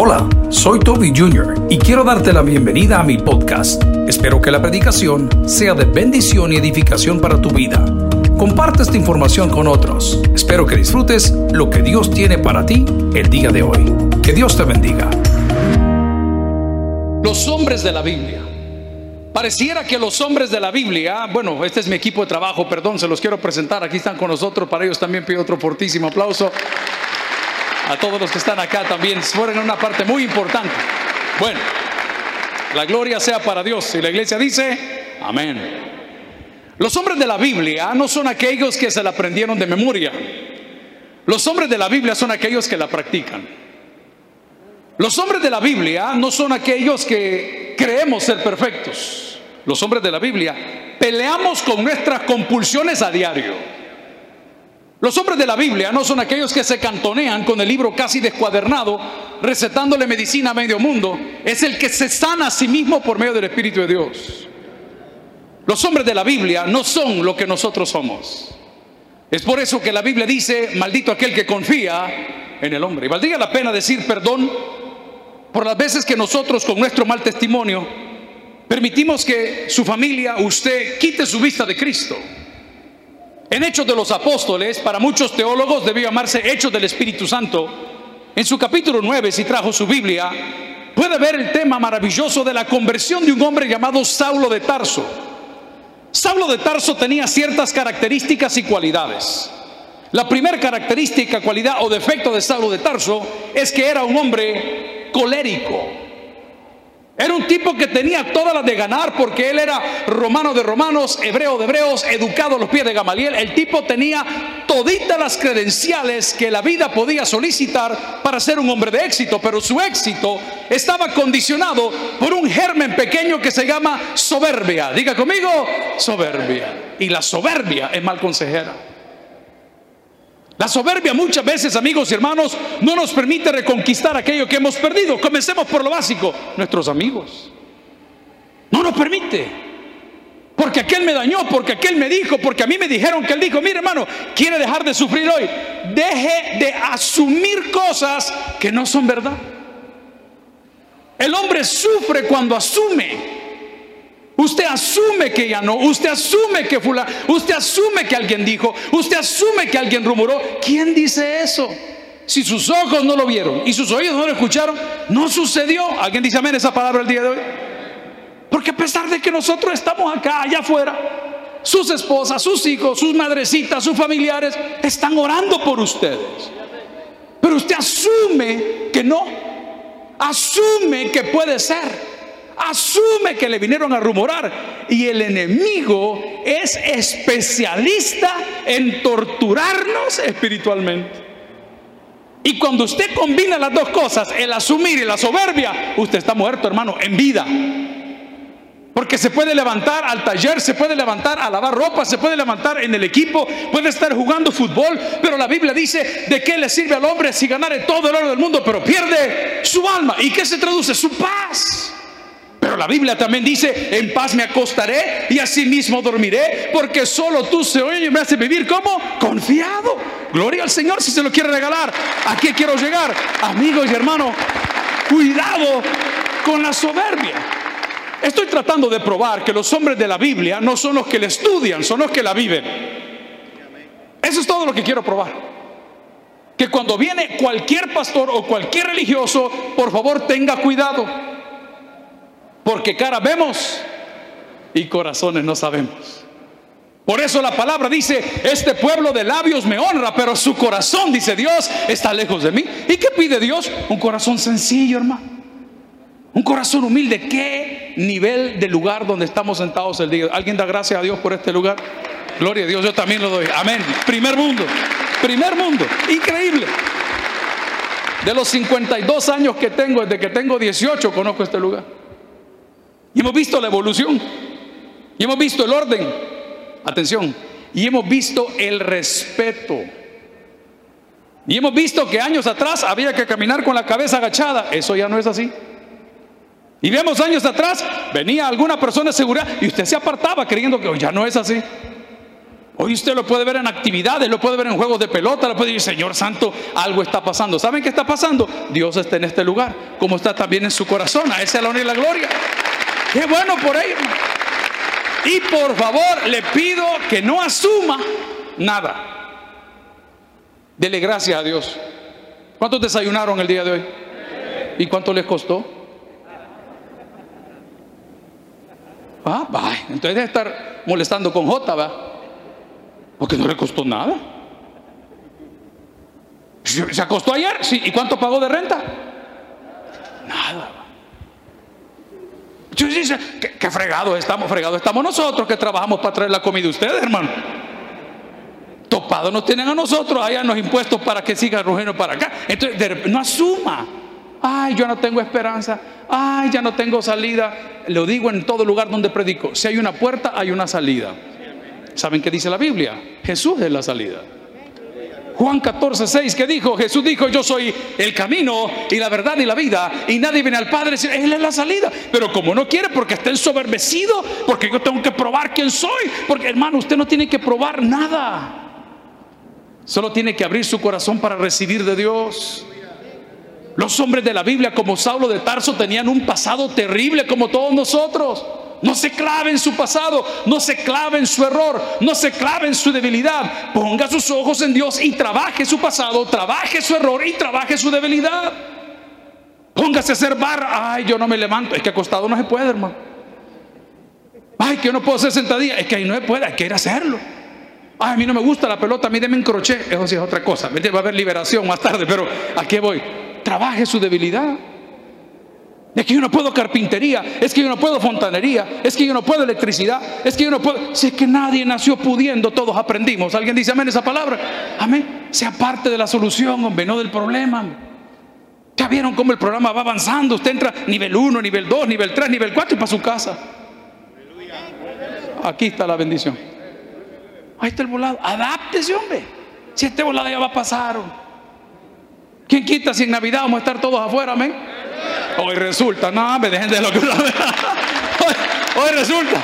Hola, soy Toby Jr. y quiero darte la bienvenida a mi podcast. Espero que la predicación sea de bendición y edificación para tu vida. Comparte esta información con otros. Espero que disfrutes lo que Dios tiene para ti el día de hoy. Que Dios te bendiga. Los hombres de la Biblia. Pareciera que los hombres de la Biblia, bueno, este es mi equipo de trabajo, perdón, se los quiero presentar, aquí están con nosotros, para ellos también pido otro fortísimo aplauso. A todos los que están acá también fueron una parte muy importante. Bueno, la gloria sea para Dios. Y la iglesia dice, amén. Los hombres de la Biblia no son aquellos que se la aprendieron de memoria. Los hombres de la Biblia son aquellos que la practican. Los hombres de la Biblia no son aquellos que creemos ser perfectos. Los hombres de la Biblia peleamos con nuestras compulsiones a diario. Los hombres de la Biblia no son aquellos que se cantonean con el libro casi descuadernado, recetándole medicina a medio mundo. Es el que se sana a sí mismo por medio del Espíritu de Dios. Los hombres de la Biblia no son lo que nosotros somos. Es por eso que la Biblia dice, maldito aquel que confía en el hombre. Y valdría la pena decir perdón por las veces que nosotros con nuestro mal testimonio permitimos que su familia, usted, quite su vista de Cristo. En Hechos de los Apóstoles, para muchos teólogos debió llamarse Hechos del Espíritu Santo. En su capítulo 9, si trajo su Biblia, puede ver el tema maravilloso de la conversión de un hombre llamado Saulo de Tarso. Saulo de Tarso tenía ciertas características y cualidades. La primera característica, cualidad o defecto de Saulo de Tarso es que era un hombre colérico. Era un tipo que tenía todas las de ganar porque él era romano de romanos, hebreo de hebreos, educado a los pies de Gamaliel. El tipo tenía toditas las credenciales que la vida podía solicitar para ser un hombre de éxito, pero su éxito estaba condicionado por un germen pequeño que se llama soberbia. Diga conmigo, soberbia. Y la soberbia es mal consejera. La soberbia muchas veces, amigos y hermanos, no nos permite reconquistar aquello que hemos perdido. Comencemos por lo básico, nuestros amigos. No nos permite. Porque aquel me dañó, porque aquel me dijo, porque a mí me dijeron que él dijo, mire hermano, quiere dejar de sufrir hoy. Deje de asumir cosas que no son verdad. El hombre sufre cuando asume. Usted asume que ya no, usted asume que fulano, usted asume que alguien dijo, usted asume que alguien rumoró. ¿Quién dice eso? Si sus ojos no lo vieron y sus oídos no lo escucharon, no sucedió. ¿Alguien dice amén esa palabra el día de hoy? Porque a pesar de que nosotros estamos acá, allá afuera, sus esposas, sus hijos, sus madrecitas, sus familiares están orando por ustedes. Pero usted asume que no, asume que puede ser asume que le vinieron a rumorar. Y el enemigo es especialista en torturarnos espiritualmente. Y cuando usted combina las dos cosas, el asumir y la soberbia, usted está muerto, hermano, en vida. Porque se puede levantar al taller, se puede levantar a lavar ropa, se puede levantar en el equipo, puede estar jugando fútbol, pero la Biblia dice, ¿de qué le sirve al hombre si ganare todo el oro del mundo, pero pierde su alma? ¿Y qué se traduce? Su paz. La Biblia también dice, en paz me acostaré y así mismo dormiré, porque solo tú, Señor, me hace vivir como confiado. Gloria al Señor si se lo quiere regalar. Aquí quiero llegar, amigos y hermanos, cuidado con la soberbia. Estoy tratando de probar que los hombres de la Biblia no son los que la estudian, son los que la viven. Eso es todo lo que quiero probar. Que cuando viene cualquier pastor o cualquier religioso, por favor tenga cuidado porque cara vemos y corazones no sabemos. Por eso la palabra dice, este pueblo de labios me honra, pero su corazón, dice Dios, está lejos de mí. ¿Y qué pide Dios? Un corazón sencillo, hermano. Un corazón humilde. ¿Qué nivel de lugar donde estamos sentados el día? ¿Alguien da gracias a Dios por este lugar? Gloria a Dios, yo también lo doy. Amén. Primer mundo. Primer mundo. Increíble. De los 52 años que tengo, desde que tengo 18, conozco este lugar. Y hemos visto la evolución. Y hemos visto el orden. Atención. Y hemos visto el respeto. Y hemos visto que años atrás había que caminar con la cabeza agachada. Eso ya no es así. Y vemos años atrás, venía alguna persona de seguridad y usted se apartaba creyendo que ya no es así. Hoy usted lo puede ver en actividades, lo puede ver en juegos de pelota, lo puede decir, Señor Santo, algo está pasando. ¿Saben qué está pasando? Dios está en este lugar. como está también en su corazón. A esa es la honra y la gloria. Qué bueno por ellos. Y por favor, le pido que no asuma nada. Dele gracias a Dios. ¿Cuántos desayunaron el día de hoy? ¿Y cuánto les costó? Ah, va. Entonces debe estar molestando con J, va. Porque no le costó nada. ¿Se acostó ayer? Sí. ¿Y cuánto pagó de renta? Nada. Yo dice, ¿qué, fregado estamos, fregado estamos nosotros que trabajamos para traer la comida a ustedes, hermano. Topado nos tienen a nosotros allá los impuestos para que siga rugiendo para acá. Entonces, no asuma. Ay, yo no tengo esperanza. Ay, ya no tengo salida. Lo digo en todo lugar donde predico. Si hay una puerta, hay una salida. ¿Saben qué dice la Biblia? Jesús es la salida. Juan 14, 6, que dijo, Jesús dijo, yo soy el camino y la verdad y la vida, y nadie viene al Padre, Él es la salida. Pero como no quiere, porque está ensoberbecido, porque yo tengo que probar quién soy, porque hermano, usted no tiene que probar nada. Solo tiene que abrir su corazón para recibir de Dios. Los hombres de la Biblia, como Saulo de Tarso, tenían un pasado terrible como todos nosotros. No se clave en su pasado, no se clave en su error, no se clave en su debilidad. Ponga sus ojos en Dios y trabaje su pasado, trabaje su error y trabaje su debilidad. Póngase a hacer barra. Ay, yo no me levanto. Es que acostado no se puede, hermano. Ay, que yo no puedo hacer sentadilla. Es que ahí no se puede, hay que ir a hacerlo. Ay, a mí no me gusta la pelota, a mí me encroché. Eso sí es otra cosa. Va a haber liberación más tarde, pero ¿a qué voy? Trabaje su debilidad. Es que yo no puedo carpintería, es que yo no puedo fontanería, es que yo no puedo electricidad, es que yo no puedo. Si es que nadie nació pudiendo, todos aprendimos. ¿Alguien dice amén esa palabra? Amén. Sea parte de la solución, hombre, no del problema. Ya vieron cómo el programa va avanzando. Usted entra nivel 1, nivel 2, nivel 3, nivel 4 y para su casa. Aquí está la bendición. Ahí está el volado. Adáptese, hombre. Si este volado ya va a pasar. ¿Quién quita si en Navidad vamos a estar todos afuera, amén? Hoy resulta, no, me dejen de lo que hoy, hoy resulta.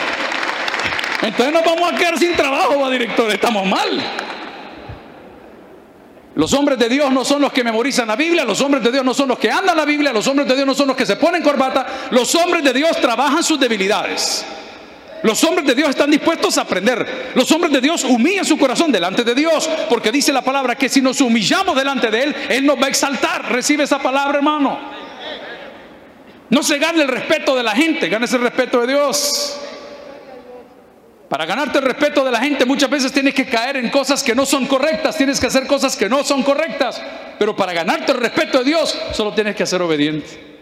Entonces nos vamos a quedar sin trabajo, va director, estamos mal. Los hombres de Dios no son los que memorizan la Biblia, los hombres de Dios no son los que andan la Biblia, los hombres de Dios no son los que se ponen corbata, los hombres de Dios trabajan sus debilidades. Los hombres de Dios están dispuestos a aprender. Los hombres de Dios humillan su corazón delante de Dios, porque dice la palabra que si nos humillamos delante de Él, Él nos va a exaltar. Recibe esa palabra, hermano. No se gane el respeto de la gente, gane el respeto de Dios. Para ganarte el respeto de la gente muchas veces tienes que caer en cosas que no son correctas, tienes que hacer cosas que no son correctas. Pero para ganarte el respeto de Dios solo tienes que ser obediente.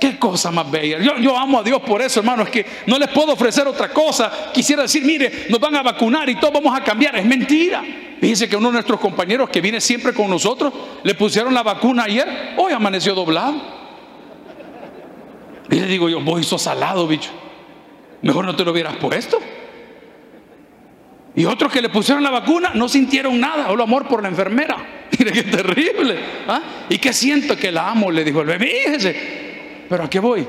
Qué cosa más bella. Yo, yo, amo a Dios por eso, hermano. Es que no les puedo ofrecer otra cosa. Quisiera decir, mire, nos van a vacunar y todos vamos a cambiar. Es mentira. Fíjense que uno de nuestros compañeros que viene siempre con nosotros, le pusieron la vacuna ayer, hoy amaneció doblado. Y le digo yo, vos sos salado, bicho. Mejor no te lo hubieras puesto. Y otros que le pusieron la vacuna no sintieron nada, solo amor por la enfermera. Mire qué terrible. ¿ah? ¿Y qué siento que la amo? Le dijo el bebé. Fíjese, pero ¿a qué voy?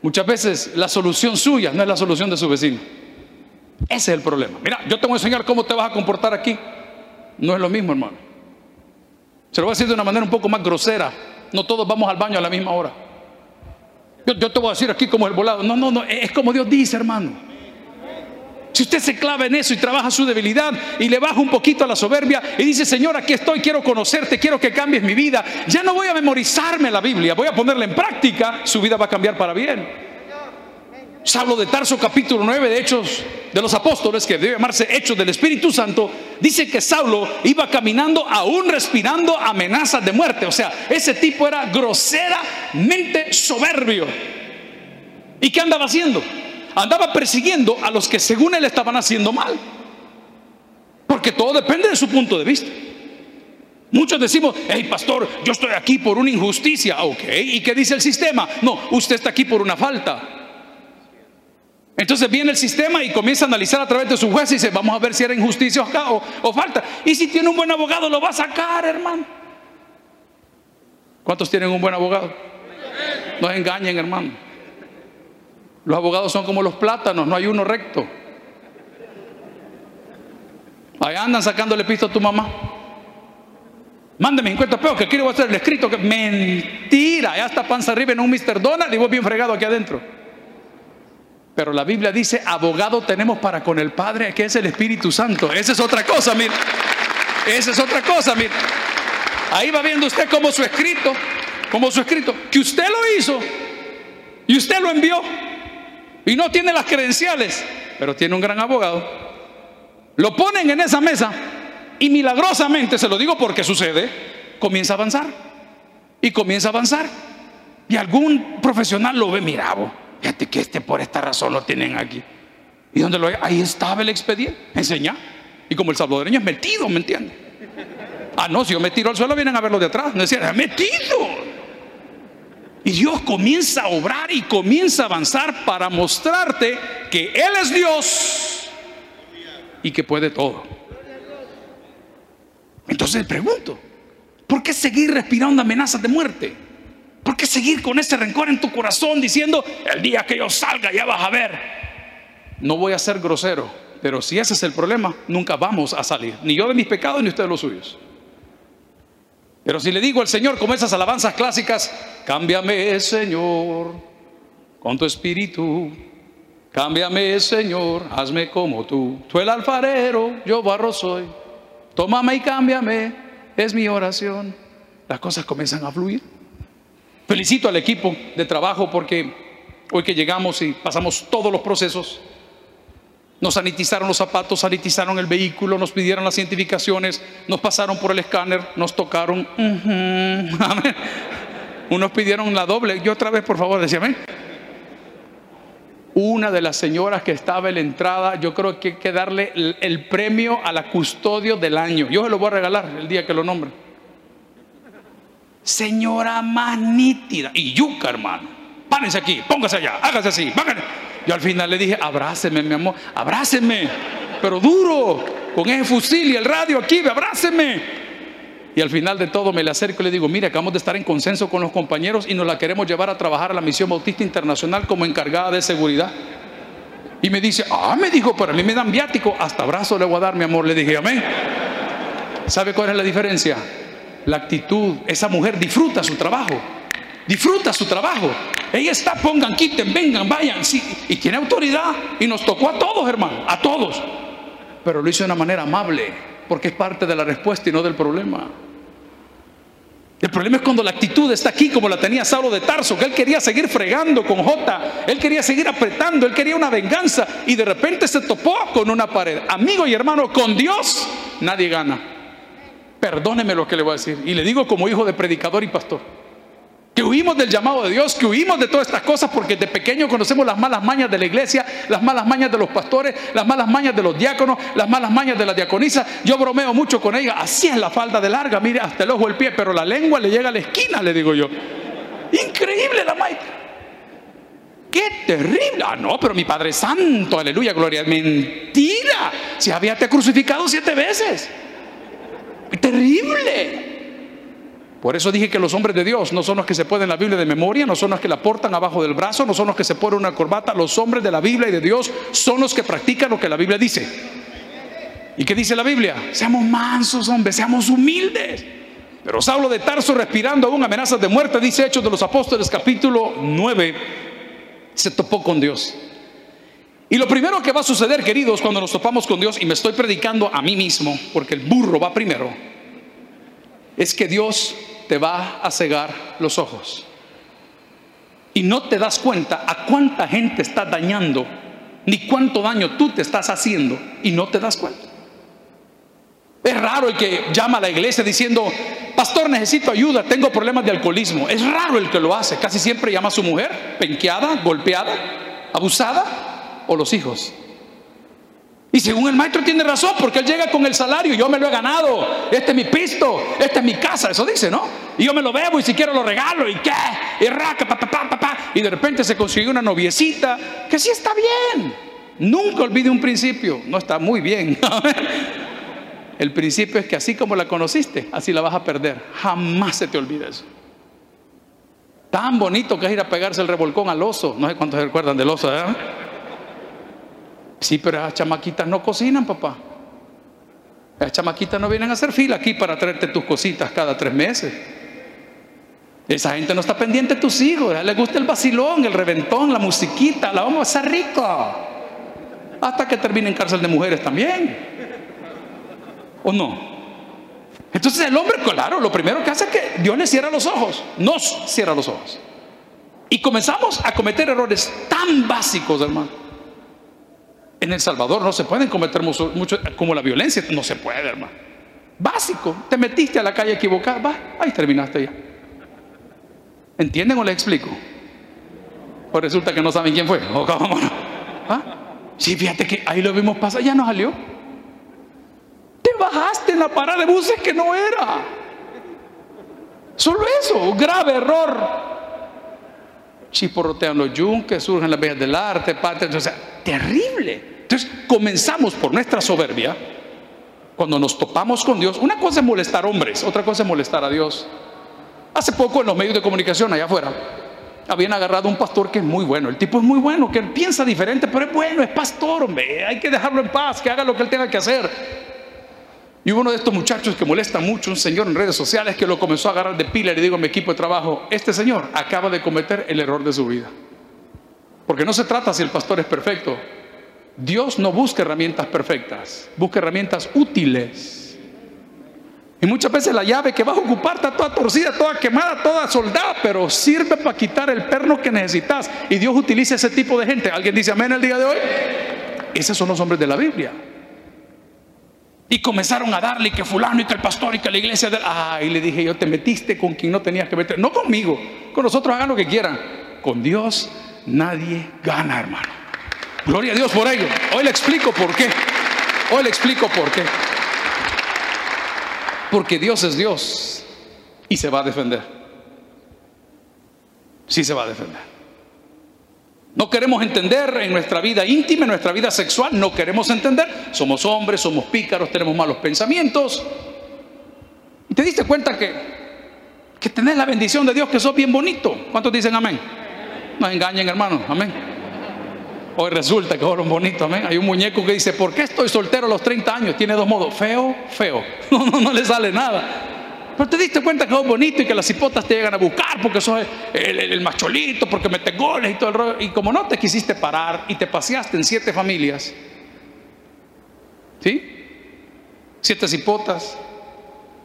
Muchas veces la solución suya no es la solución de su vecino. Ese es el problema. Mira, yo te voy a enseñar cómo te vas a comportar aquí. No es lo mismo, hermano. Se lo voy a decir de una manera un poco más grosera. No todos vamos al baño a la misma hora. Yo, te voy a decir aquí como el volado. No, no, no. Es como Dios dice, hermano. Si usted se clava en eso y trabaja su debilidad y le baja un poquito a la soberbia y dice, Señor, aquí estoy, quiero conocerte, quiero que cambies mi vida, ya no voy a memorizarme la Biblia, voy a ponerla en práctica, su vida va a cambiar para bien. Sablo de Tarso capítulo 9 de Hechos de los Apóstoles, que debe llamarse Hechos del Espíritu Santo, dice que Saulo iba caminando aún respirando amenazas de muerte. O sea, ese tipo era groseramente soberbio. ¿Y qué andaba haciendo? andaba persiguiendo a los que según él estaban haciendo mal. Porque todo depende de su punto de vista. Muchos decimos, hey pastor, yo estoy aquí por una injusticia. Ok, ¿y qué dice el sistema? No, usted está aquí por una falta. Entonces viene el sistema y comienza a analizar a través de su juez y dice, vamos a ver si era injusticia o, o falta. Y si tiene un buen abogado, lo va a sacar, hermano. ¿Cuántos tienen un buen abogado? No engañen, hermano. Los abogados son como los plátanos, no hay uno recto. Ahí andan sacándole pisto a tu mamá. Mándeme 50 pesos que quiero hacer el escrito. Que... Mentira. Ya está panza arriba en un Mr. Donald y vos bien fregado aquí adentro. Pero la Biblia dice, abogado tenemos para con el Padre, que es el Espíritu Santo. Esa es otra cosa, mira. Esa es otra cosa, mira. Ahí va viendo usted como su escrito, como su escrito, que usted lo hizo y usted lo envió y no tiene las credenciales, pero tiene un gran abogado. Lo ponen en esa mesa y milagrosamente, se lo digo porque sucede, comienza a avanzar y comienza a avanzar. Y algún profesional lo ve, mira, fíjate que este por esta razón lo tienen aquí. ¿Y dónde lo hay? Ahí estaba el expediente, enseña. Y como el salvadoreño es metido, ¿me entiende? Ah, no, si yo me tiro al suelo, vienen a verlo de atrás. No decían, metido. Y Dios comienza a obrar y comienza a avanzar para mostrarte que Él es Dios y que puede todo. Entonces pregunto, ¿por qué seguir respirando amenazas de muerte? ¿Por qué seguir con ese rencor en tu corazón diciendo, el día que yo salga ya vas a ver? No voy a ser grosero, pero si ese es el problema, nunca vamos a salir, ni yo de mis pecados ni usted de los suyos. Pero si le digo al Señor como esas alabanzas clásicas, cámbiame Señor con tu espíritu, cámbiame Señor, hazme como tú. Tú el alfarero, yo barro soy. Tómame y cámbiame, es mi oración. Las cosas comienzan a fluir. Felicito al equipo de trabajo porque hoy que llegamos y pasamos todos los procesos, nos sanitizaron los zapatos, sanitizaron el vehículo, nos pidieron las identificaciones, nos pasaron por el escáner, nos tocaron. Unos pidieron la doble. Yo otra vez, por favor, decíame. Una de las señoras que estaba en la entrada, yo creo que hay que darle el, el premio a la custodio del año. Yo se lo voy a regalar el día que lo nombre. Señora más nítida. Y yuca, hermano. Párense aquí, póngase allá, hágase así, váganse. Yo al final le dije, abráceme, mi amor, abráceme, pero duro, con ese fusil y el radio aquí, abráceme. Y al final de todo me le acerco y le digo, mire, acabamos de estar en consenso con los compañeros y nos la queremos llevar a trabajar a la Misión Bautista Internacional como encargada de seguridad. Y me dice, ah, me dijo, pero a mí me dan viático, hasta abrazo le voy a dar, mi amor. Le dije, amén. ¿Sabe cuál es la diferencia? La actitud. Esa mujer disfruta su trabajo disfruta su trabajo. Ella está, pongan, quiten, vengan, vayan. Y tiene autoridad. Y nos tocó a todos, hermano, a todos. Pero lo hizo de una manera amable, porque es parte de la respuesta y no del problema. El problema es cuando la actitud está aquí como la tenía Saulo de Tarso, que él quería seguir fregando con J, él quería seguir apretando, él quería una venganza y de repente se topó con una pared. Amigo y hermano, con Dios nadie gana. Perdóneme lo que le voy a decir. Y le digo como hijo de predicador y pastor que huimos del llamado de Dios, que huimos de todas estas cosas porque de pequeño conocemos las malas mañas de la iglesia, las malas mañas de los pastores, las malas mañas de los diáconos, las malas mañas de la diaconisa. Yo bromeo mucho con ella, así es la falda de larga, mire hasta el ojo el pie, pero la lengua le llega a la esquina, le digo yo. Increíble la maestra. ¡Qué terrible! Ah, no, pero mi Padre Santo, aleluya, gloria. Mentira. Si había te crucificado siete veces. Terrible. Por eso dije que los hombres de Dios no son los que se ponen la Biblia de memoria, no son los que la portan abajo del brazo, no son los que se ponen una corbata. Los hombres de la Biblia y de Dios son los que practican lo que la Biblia dice. ¿Y qué dice la Biblia? Seamos mansos, hombres, seamos humildes. Pero Saulo de Tarso, respirando aún amenazas de muerte, dice Hechos de los Apóstoles, capítulo 9, se topó con Dios. Y lo primero que va a suceder, queridos, cuando nos topamos con Dios, y me estoy predicando a mí mismo, porque el burro va primero, es que Dios te va a cegar los ojos. Y no te das cuenta a cuánta gente estás dañando, ni cuánto daño tú te estás haciendo, y no te das cuenta. Es raro el que llama a la iglesia diciendo, pastor, necesito ayuda, tengo problemas de alcoholismo. Es raro el que lo hace. Casi siempre llama a su mujer, penqueada, golpeada, abusada, o los hijos. Y según el maestro tiene razón, porque él llega con el salario, yo me lo he ganado, este es mi pisto, esta es mi casa, eso dice, ¿no? Y yo me lo bebo y si quiero lo regalo, ¿y qué? Y raca, pa, pa, pa, pa, Y de repente se consiguió una noviecita, que sí está bien. Nunca olvide un principio, no está muy bien. el principio es que así como la conociste, así la vas a perder. Jamás se te olvide eso. Tan bonito que es ir a pegarse el revolcón al oso. No sé cuántos recuerdan del oso, ¿verdad? Sí, pero las chamaquitas no cocinan, papá. Las chamaquitas no vienen a hacer fila aquí para traerte tus cositas cada tres meses. Esa gente no está pendiente de tus hijos. A le gusta el vacilón, el reventón, la musiquita. La vamos a hacer rico. Hasta que termine en cárcel de mujeres también. ¿O no? Entonces el hombre, claro, lo primero que hace es que Dios le cierra los ojos. Nos cierra los ojos. Y comenzamos a cometer errores tan básicos, hermano. En El Salvador no se pueden cometer mucho, como la violencia. No se puede, hermano. Básico. Te metiste a la calle equivocada. Va, ahí terminaste ya. ¿Entienden o les explico? Pues resulta que no saben quién fue. ¿Ah? Sí, fíjate que ahí lo vimos pasar, ya no salió. Te bajaste en la parada de buses que no era. Solo eso, grave error. Chiporrotean los yunques, surgen las vías del arte, patria, o sea, terrible. Entonces comenzamos por nuestra soberbia. Cuando nos topamos con Dios, una cosa es molestar hombres, otra cosa es molestar a Dios. Hace poco en los medios de comunicación allá afuera habían agarrado un pastor que es muy bueno. El tipo es muy bueno, que piensa diferente, pero es bueno, es pastor, hombre. Hay que dejarlo en paz, que haga lo que él tenga que hacer. Y uno de estos muchachos que molesta mucho, un señor en redes sociales, que lo comenzó a agarrar de pila y le digo a mi equipo de trabajo, este señor acaba de cometer el error de su vida. Porque no se trata si el pastor es perfecto. Dios no busca herramientas perfectas, busca herramientas útiles. Y muchas veces la llave que vas a ocupar está toda torcida, toda quemada, toda soldada, pero sirve para quitar el perno que necesitas. Y Dios utiliza ese tipo de gente. ¿Alguien dice amén el día de hoy? Esos son los hombres de la Biblia. Y comenzaron a darle que fulano y que el pastor y que la iglesia. De... Ah, y le dije yo, te metiste con quien no tenías que meter. No conmigo, con nosotros hagan lo que quieran. Con Dios nadie gana, hermano. Gloria a Dios por ello. Hoy le explico por qué. Hoy le explico por qué. Porque Dios es Dios y se va a defender. Sí se va a defender. No queremos entender en nuestra vida íntima, en nuestra vida sexual, no queremos entender. Somos hombres, somos pícaros, tenemos malos pensamientos. Te diste cuenta que, que tenés la bendición de Dios, que sos bien bonito. ¿Cuántos dicen amén? No engañen, hermanos, amén. Hoy resulta que un bonito, amén. Hay un muñeco que dice, ¿por qué estoy soltero a los 30 años? Tiene dos modos, feo, feo. No, no, no le sale nada. Pero te diste cuenta que es bonito y que las hipotas te llegan a buscar porque sos el, macholito, porque metes goles y todo el rollo. Y como no te quisiste parar y te paseaste en siete familias, ¿sí? Siete hipotas,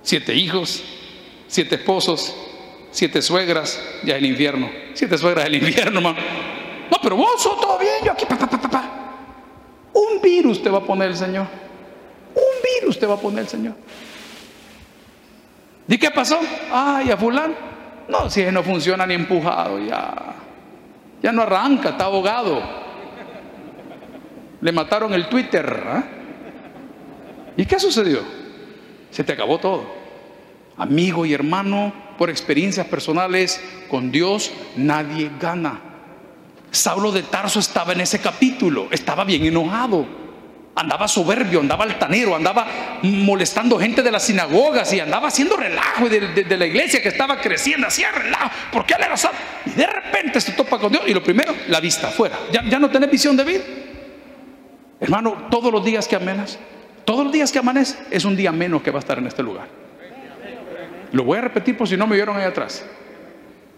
siete hijos, siete esposos, siete suegras, ya el infierno. Siete suegras del infierno, hermano. No, pero vos todo bien, yo aquí, Un virus te va a poner el Señor. Un virus te va a poner el Señor. ¿Y qué pasó? Ay, a fulano. No, si no funciona ni empujado, ya. Ya no arranca, está abogado. Le mataron el Twitter. ¿ah? ¿Y qué sucedió? Se te acabó todo. Amigo y hermano, por experiencias personales, con Dios nadie gana. Saulo de Tarso estaba en ese capítulo, estaba bien enojado, andaba soberbio, andaba altanero, andaba molestando gente de las sinagogas y andaba haciendo relajo de, la iglesia que estaba creciendo, hacía relajo, porque él era salvo. Y de repente se topa con Dios y lo primero, la vista afuera. Ya, ya no tenés visión de vida. Hermano, todos los días que amenas, todos los días que amanece, es un día menos que va a estar en este lugar. Lo voy a repetir por si no me vieron ahí atrás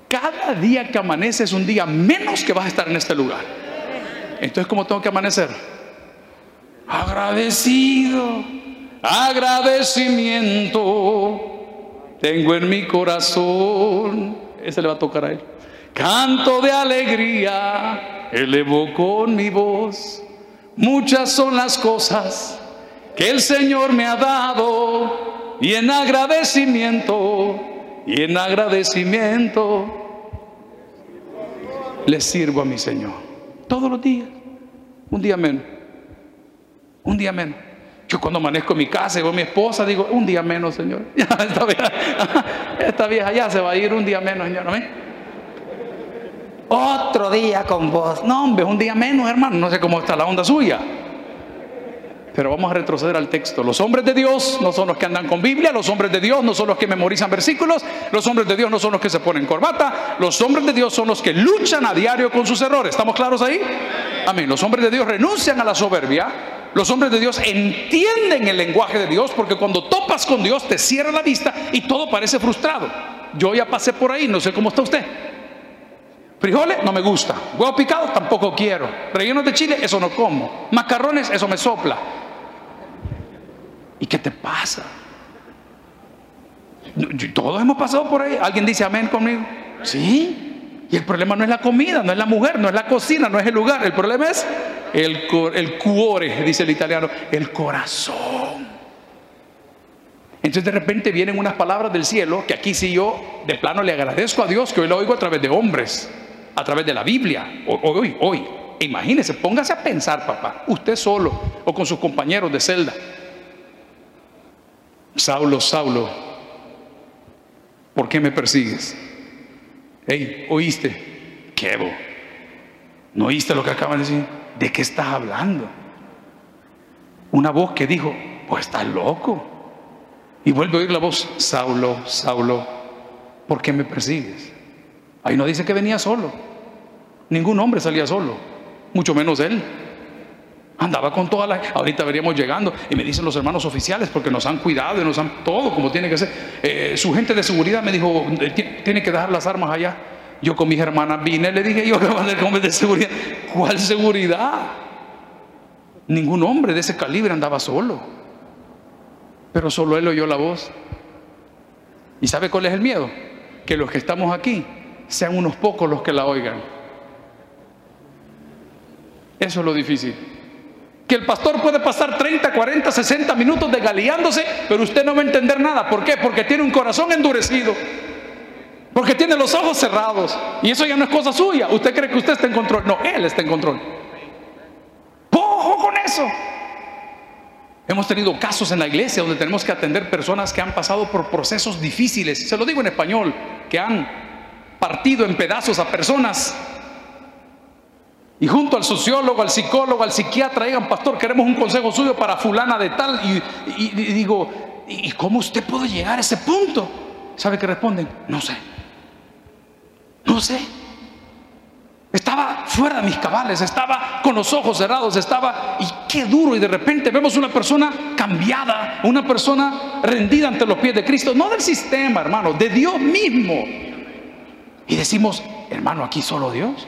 cada día que amanece es un día menos que vas a estar en este lugar. Entonces, ¿cómo tengo que amanecer? Agradecido, agradecimiento tengo en mi corazón. Ese le va a tocar a él. Canto de alegría, elevo con mi voz. Muchas son las cosas que el Señor me ha dado y en agradecimiento, y en agradecimiento le sirvo a mi Señor. Todos los días. Un día menos. Un día menos. Yo cuando amanezco en mi casa y veo a mi esposa, digo, un día menos, Señor. Esta, vieja, ya se va a ir un día menos, Señor. Otro día con vos. No, hombre, un día menos, hermano. No sé cómo está la onda suya. Pero vamos a retroceder al texto. Los hombres de Dios no son los que andan con Biblia, los hombres de Dios no son los que memorizan versículos, los hombres de Dios no son los que se ponen corbata, los hombres de Dios son los que luchan a diario con sus errores. ¿Estamos claros ahí? Amén. Los hombres de Dios renuncian a la soberbia, los hombres de Dios entienden el lenguaje de Dios porque cuando topas con Dios te cierra la vista y todo parece frustrado. Yo ya pasé por ahí, no sé cómo está usted. Frijoles no me gusta. Huevo picado tampoco quiero. Rellenos de chile, eso no como. Macarrones, eso me sopla. ¿Y qué te pasa? Todos hemos pasado por ahí. ¿Alguien dice amén conmigo? Sí. Y el problema no es la comida, no es la mujer, no es la cocina, no es el lugar. El problema es el, cuore, dice el italiano, el corazón. Entonces de repente vienen unas palabras del cielo que aquí sí yo de plano le agradezco a Dios que hoy lo oigo a través de hombres, a través de la Biblia. Hoy, hoy, imagínese, póngase a pensar, papá, usted solo o con sus compañeros de celda. Saulo, Saulo, ¿por qué me persigues? Hey, ¿oíste? ¿Qué? ¿No oíste lo que acaban de decir? ¿De qué estás hablando? Una voz que dijo, pues estás loco. Y vuelve a oír la voz, Saulo, Saulo, ¿por qué me persigues? Ahí no dice que venía solo. Ningún hombre salía solo, mucho menos él. Andaba con toda la... Ahorita veríamos llegando y me dicen los hermanos oficiales porque nos han cuidado y nos han todo como tiene que ser. Eh, su gente de seguridad me dijo, eh, tiene que dejar las armas allá. Yo con mis hermanas vine, le dije yo que va a ser de seguridad. ¿Cuál seguridad? Ningún hombre de ese calibre andaba solo. Pero solo él oyó la voz. ¿Y sabe cuál es el miedo? Que los que estamos aquí sean unos pocos los que la oigan. Eso es lo difícil. Que el pastor puede pasar 30, 40, 60 minutos desgaleándose, pero usted no va a entender nada. ¿Por qué? Porque tiene un corazón endurecido. Porque tiene los ojos cerrados. Y eso ya no es cosa suya. Usted cree que usted está en control. No, Él está en control. ¡Ojo con eso! Hemos tenido casos en la iglesia donde tenemos que atender personas que han pasado por procesos difíciles. Se lo digo en español, que han partido en pedazos a personas y junto al sociólogo, al psicólogo, al psiquiatra, digan, pastor, queremos un consejo suyo para fulana de tal. Y, digo, ¿y cómo usted puede llegar a ese punto? ¿Sabe qué responden? No sé. No sé. Estaba fuera de mis cabales, estaba con los ojos cerrados, estaba, y qué duro, y de repente vemos una persona cambiada, una persona rendida ante los pies de Cristo, no del sistema, hermano, de Dios mismo. Y decimos, hermano, aquí solo Dios.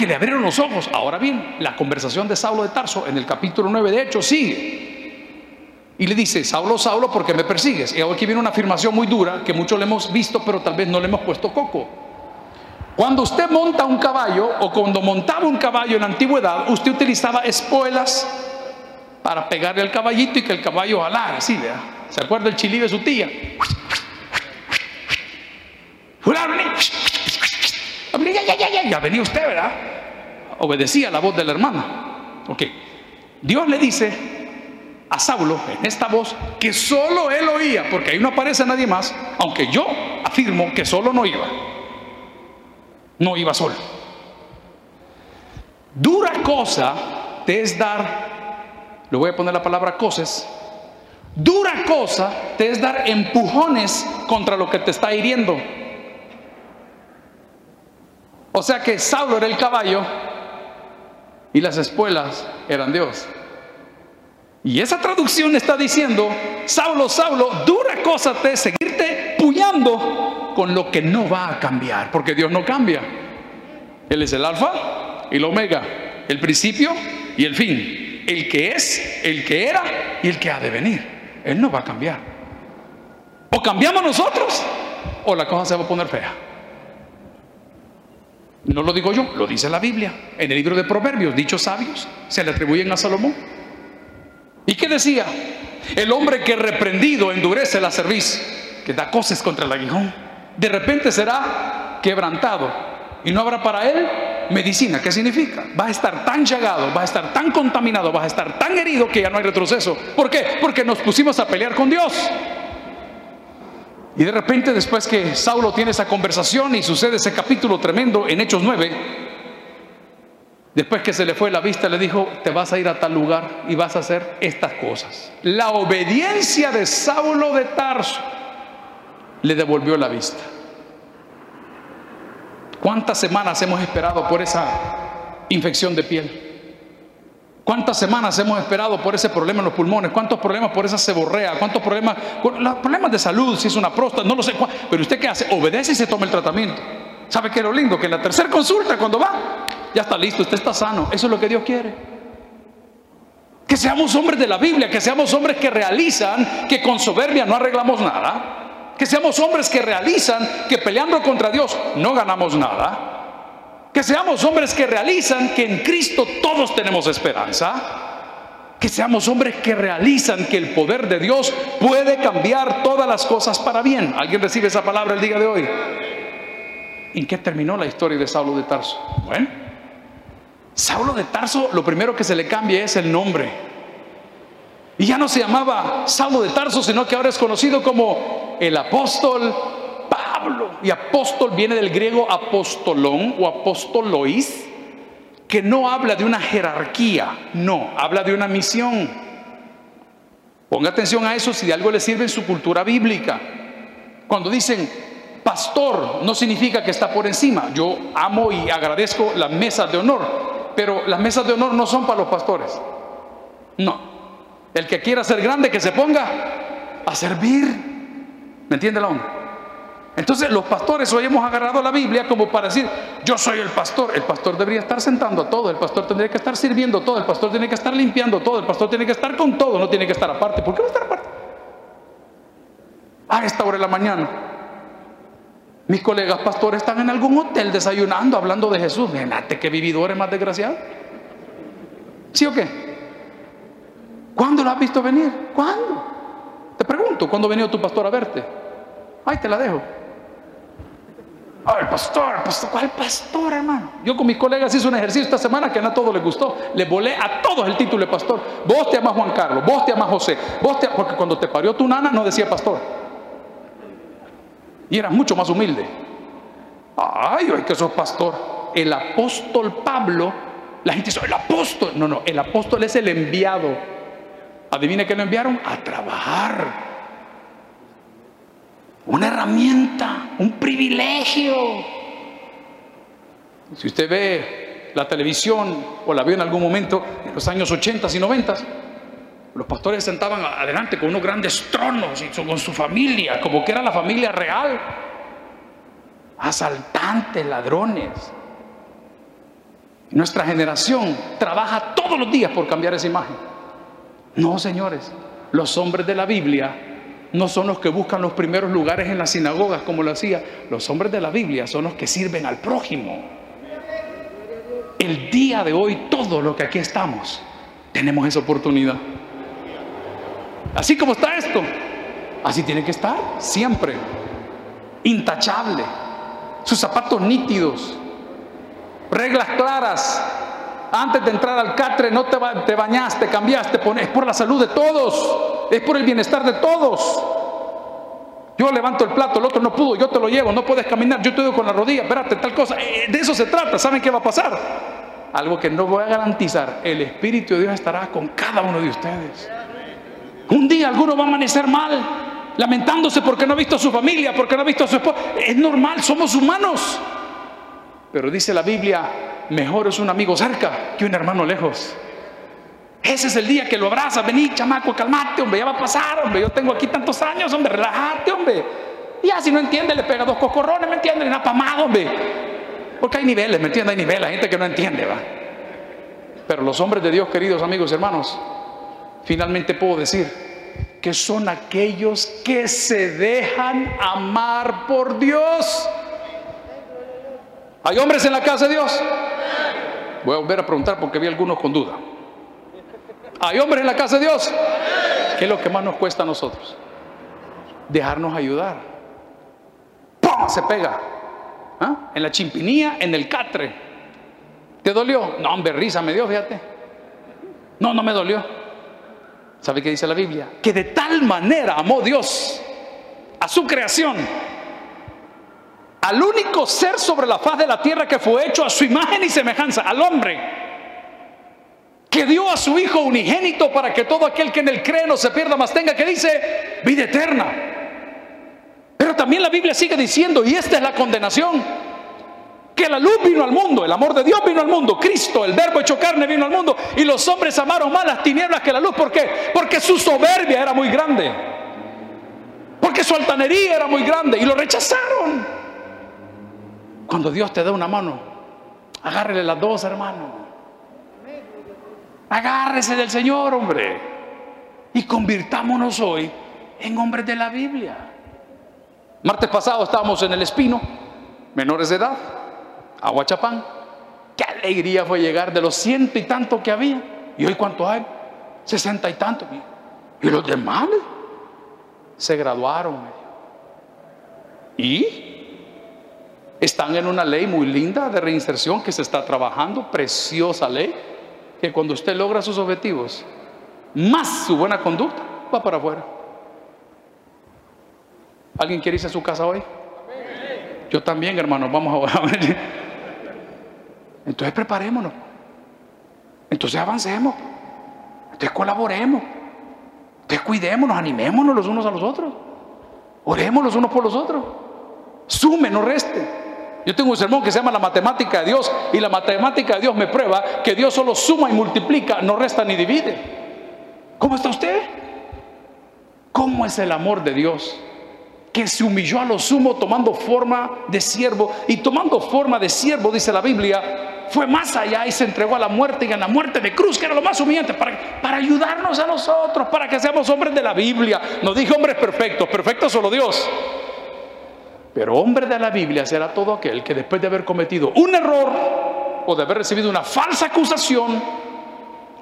Porque le abrieron los ojos. Ahora bien, la conversación de Saulo de Tarso en el capítulo 9 de Hechos sigue. Y le dice, Saulo, Saulo, ¿por qué me persigues? Y aquí viene una afirmación muy dura que muchos le hemos visto, pero tal vez no le hemos puesto coco. Cuando usted monta un caballo o cuando montaba un caballo en la antigüedad, usted utilizaba espuelas para pegarle al caballito y que el caballo alara, así, ¿verdad? ¿Se acuerda el chilí de su tía? Ya, venía usted, ¿verdad? Obedecía la voz de la hermana. Ok. Dios le dice a Saulo en esta voz que solo él oía, porque ahí no aparece nadie más, aunque yo afirmo que solo no iba. No iba solo. Dura cosa te es dar, le voy a poner la palabra cosas, dura cosa te es dar empujones contra lo que te está hiriendo. O sea que Saulo era el caballo y las espuelas eran Dios. Y esa traducción está diciendo, Saulo, Saulo, dura cosa te seguirte puñando con lo que no va a cambiar, porque Dios no cambia. Él es el alfa y el omega, el principio y el fin, el que es, el que era y el que ha de venir. Él no va a cambiar. O cambiamos nosotros o la cosa se va a poner fea. No lo digo yo, lo dice la Biblia. En el libro de Proverbios, dichos sabios, se le atribuyen a Salomón. ¿Y qué decía? El hombre que reprendido endurece la cerviz, que da cosas contra el aguijón, de repente será quebrantado y no habrá para él medicina. ¿Qué significa? Va a estar tan llagado, va a estar tan contaminado, va a estar tan herido que ya no hay retroceso. ¿Por qué? Porque nos pusimos a pelear con Dios. Y de repente después que Saulo tiene esa conversación y sucede ese capítulo tremendo en Hechos 9, después que se le fue la vista le dijo, te vas a ir a tal lugar y vas a hacer estas cosas. La obediencia de Saulo de Tarso le devolvió la vista. ¿Cuántas semanas hemos esperado por esa infección de piel? ¿Cuántas semanas hemos esperado por ese problema en los pulmones? ¿Cuántos problemas por esa seborrea? ¿Cuántos problemas? Los problemas de salud, si es una próstata, no lo sé. Pero usted qué hace? Obedece y se toma el tratamiento. ¿Sabe qué es lo lindo? Que la tercera consulta, cuando va, ya está listo, usted está sano. Eso es lo que Dios quiere. Que seamos hombres de la Biblia, que seamos hombres que realizan que con soberbia no arreglamos nada. Que seamos hombres que realizan que peleando contra Dios no ganamos nada. Que seamos hombres que realizan que en Cristo todos tenemos esperanza. Que seamos hombres que realizan que el poder de Dios puede cambiar todas las cosas para bien. ¿Alguien recibe esa palabra el día de hoy? ¿En qué terminó la historia de Saulo de Tarso? Bueno, Saulo de Tarso lo primero que se le cambia es el nombre. Y ya no se llamaba Saulo de Tarso, sino que ahora es conocido como el apóstol Y apóstol viene del griego apostolón o apostolois, que no habla de una jerarquía, no, habla de una misión. Ponga atención a eso si de algo le sirve en su cultura bíblica. Cuando dicen pastor, no significa que está por encima. Yo amo y agradezco las mesas de honor, pero las mesas de honor no son para los pastores. No. El que quiera ser grande, que se ponga a servir. ¿Me entiende onda? Entonces los pastores hoy hemos agarrado la Biblia como para decir, yo soy el pastor. El pastor debería estar sentando a todo, el pastor tendría que estar sirviendo todo, el pastor tiene que estar limpiando todo, el pastor tiene que estar con todo, no tiene que estar aparte. ¿Por qué no estar aparte? A esta hora de la mañana, mis colegas pastores están en algún hotel desayunando, hablando de Jesús. Mírate qué vividores más desgraciados. ¿Sí o qué? ¿Cuándo lo has visto venir? ¿Cuándo? Te pregunto, ¿cuándo ha venido tu pastor a verte? Ay, te la dejo. Ah, el pastor, pastor, ¿cuál pastor, hermano? Yo con mis colegas hice un ejercicio esta semana que a todos les gustó. Les volé a todos el título de pastor. Vos te amas Juan Carlos, vos te amas José, vos te porque cuando te parió tu nana no decía pastor. Y eras mucho más humilde. Ay, ay, que sos pastor. El apóstol Pablo, la gente dice, el apóstol. No, no, el apóstol es el enviado. Adivine qué lo enviaron? A trabajar una herramienta, un privilegio. Si usted ve la televisión o la vio en algún momento en los años 80 y 90, los pastores sentaban adelante con unos grandes tronos y con su familia, como que era la familia real. Asaltantes, ladrones. Nuestra generación trabaja todos los días por cambiar esa imagen. No, señores, los hombres de la Biblia no son los que buscan los primeros lugares en las sinagogas como lo hacía. Los hombres de la Biblia son los que sirven al prójimo. El día de hoy, todo lo que aquí estamos, tenemos esa oportunidad. Así como está esto, así tiene que estar siempre. Intachable. Sus zapatos nítidos. Reglas claras. Antes de entrar al catre no te, te bañaste, cambiaste. Es por la salud de todos es por el bienestar de todos. Yo levanto el plato, el otro no pudo, yo te lo llevo, no puedes caminar, yo te doy con la rodilla, espérate, tal cosa. Eh, de eso se trata, ¿saben qué va a pasar? Algo que no voy a garantizar, el Espíritu de Dios estará con cada uno de ustedes. Un día alguno va a amanecer mal, lamentándose porque no ha visto a su familia, porque no ha visto a su esposa. Es normal, somos humanos. Pero dice la Biblia, mejor es un amigo cerca que un hermano lejos. Ese es el día que lo abraza. Vení, chamaco, calmate, hombre, ya va a pasar, hombre. Yo tengo aquí tantos años, hombre, relájate, hombre. Y ya si no entiende, le pega dos cocorrones, ¿me entiende? Le da pamado, hombre. Porque hay niveles, ¿me entiende? Hay niveles, hay gente que no entiende, va. Pero los hombres de Dios, queridos amigos y hermanos, finalmente puedo decir que son aquellos que se dejan amar por Dios. ¿Hay hombres en la casa de Dios? Voy a volver a preguntar porque vi algunos con duda. ¿Hay hombres en la casa de Dios? ¿Qué es lo que más nos cuesta a nosotros? Dejarnos ayudar. ¡Pum! Se pega. ¿Ah? En la chimpinía, en el catre. ¿Te dolió? No, hombre, risa me dio, fíjate. No, no me dolió. ¿Sabe qué dice la Biblia? Que de tal manera amó Dios a su creación, al único ser sobre la faz de la tierra que fue hecho a su imagen y semejanza, al hombre que dio a su Hijo unigénito para que todo aquel que en él cree no se pierda, más tenga que dice vida eterna. Pero también la Biblia sigue diciendo, y esta es la condenación, que la luz vino al mundo, el amor de Dios vino al mundo, Cristo, el verbo hecho carne vino al mundo y los hombres amaron más las tinieblas que la luz. ¿Por qué? Porque su soberbia era muy grande. Porque su altanería era muy grande y lo rechazaron. Cuando Dios te da una mano, agárrele las dos, hermano. Agárrese del Señor, hombre. Y convirtámonos hoy en hombres de la Biblia. Martes pasado estábamos en el Espino, menores de edad. Aguachapán. Qué alegría fue llegar de los ciento y tanto que había. ¿Y hoy cuánto hay? Sesenta y tanto. ¿Y los demás? Se graduaron. Y están en una ley muy linda de reinserción que se está trabajando, preciosa ley, que cuando usted logra sus objetivos, más su buena conducta, va para afuera. ¿Alguien quiere irse a su casa hoy? Yo también, hermano, vamos a ver. Entonces preparémonos. Entonces avancemos. Entonces colaboremos. Entonces cuidémonos, animémonos los unos a los otros. Oremos los unos por los otros. Sume, no reste. Yo tengo un sermón que se llama La matemática de Dios y la matemática de Dios me prueba que Dios solo suma y multiplica, no resta ni divide. ¿Cómo está usted? ¿Cómo es el amor de Dios? Que se humilló a lo sumo tomando forma de siervo y tomando forma de siervo, dice la Biblia, fue más allá y se entregó a la muerte y a la muerte de cruz, que era lo más humillante, para, para ayudarnos a nosotros, para que seamos hombres de la Biblia. No dije hombres perfectos, perfecto solo Dios. Pero hombre de la Biblia será todo aquel que después de haber cometido un error o de haber recibido una falsa acusación,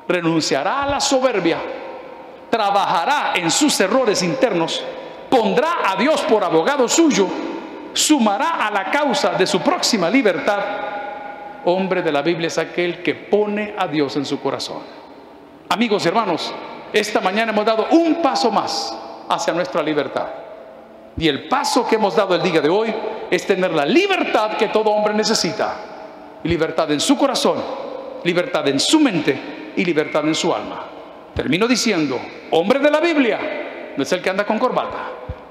renunciará a la soberbia, trabajará en sus errores internos, pondrá a Dios por abogado suyo, sumará a la causa de su próxima libertad hombre de la Biblia es aquel que pone a Dios en su corazón. Amigos y hermanos, esta mañana hemos dado un paso más hacia nuestra libertad. Y el paso que hemos dado el día de hoy es tener la libertad que todo hombre necesita. Libertad en su corazón, libertad en su mente y libertad en su alma. Termino diciendo, hombre de la Biblia no es el que anda con corbata.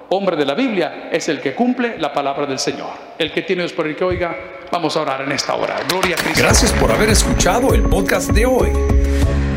Hombre de la Biblia es el que cumple la palabra del Señor. El que tiene Dios por el que oiga, vamos a orar en esta hora. Gloria a Cristo. Gracias por haber escuchado el podcast de hoy.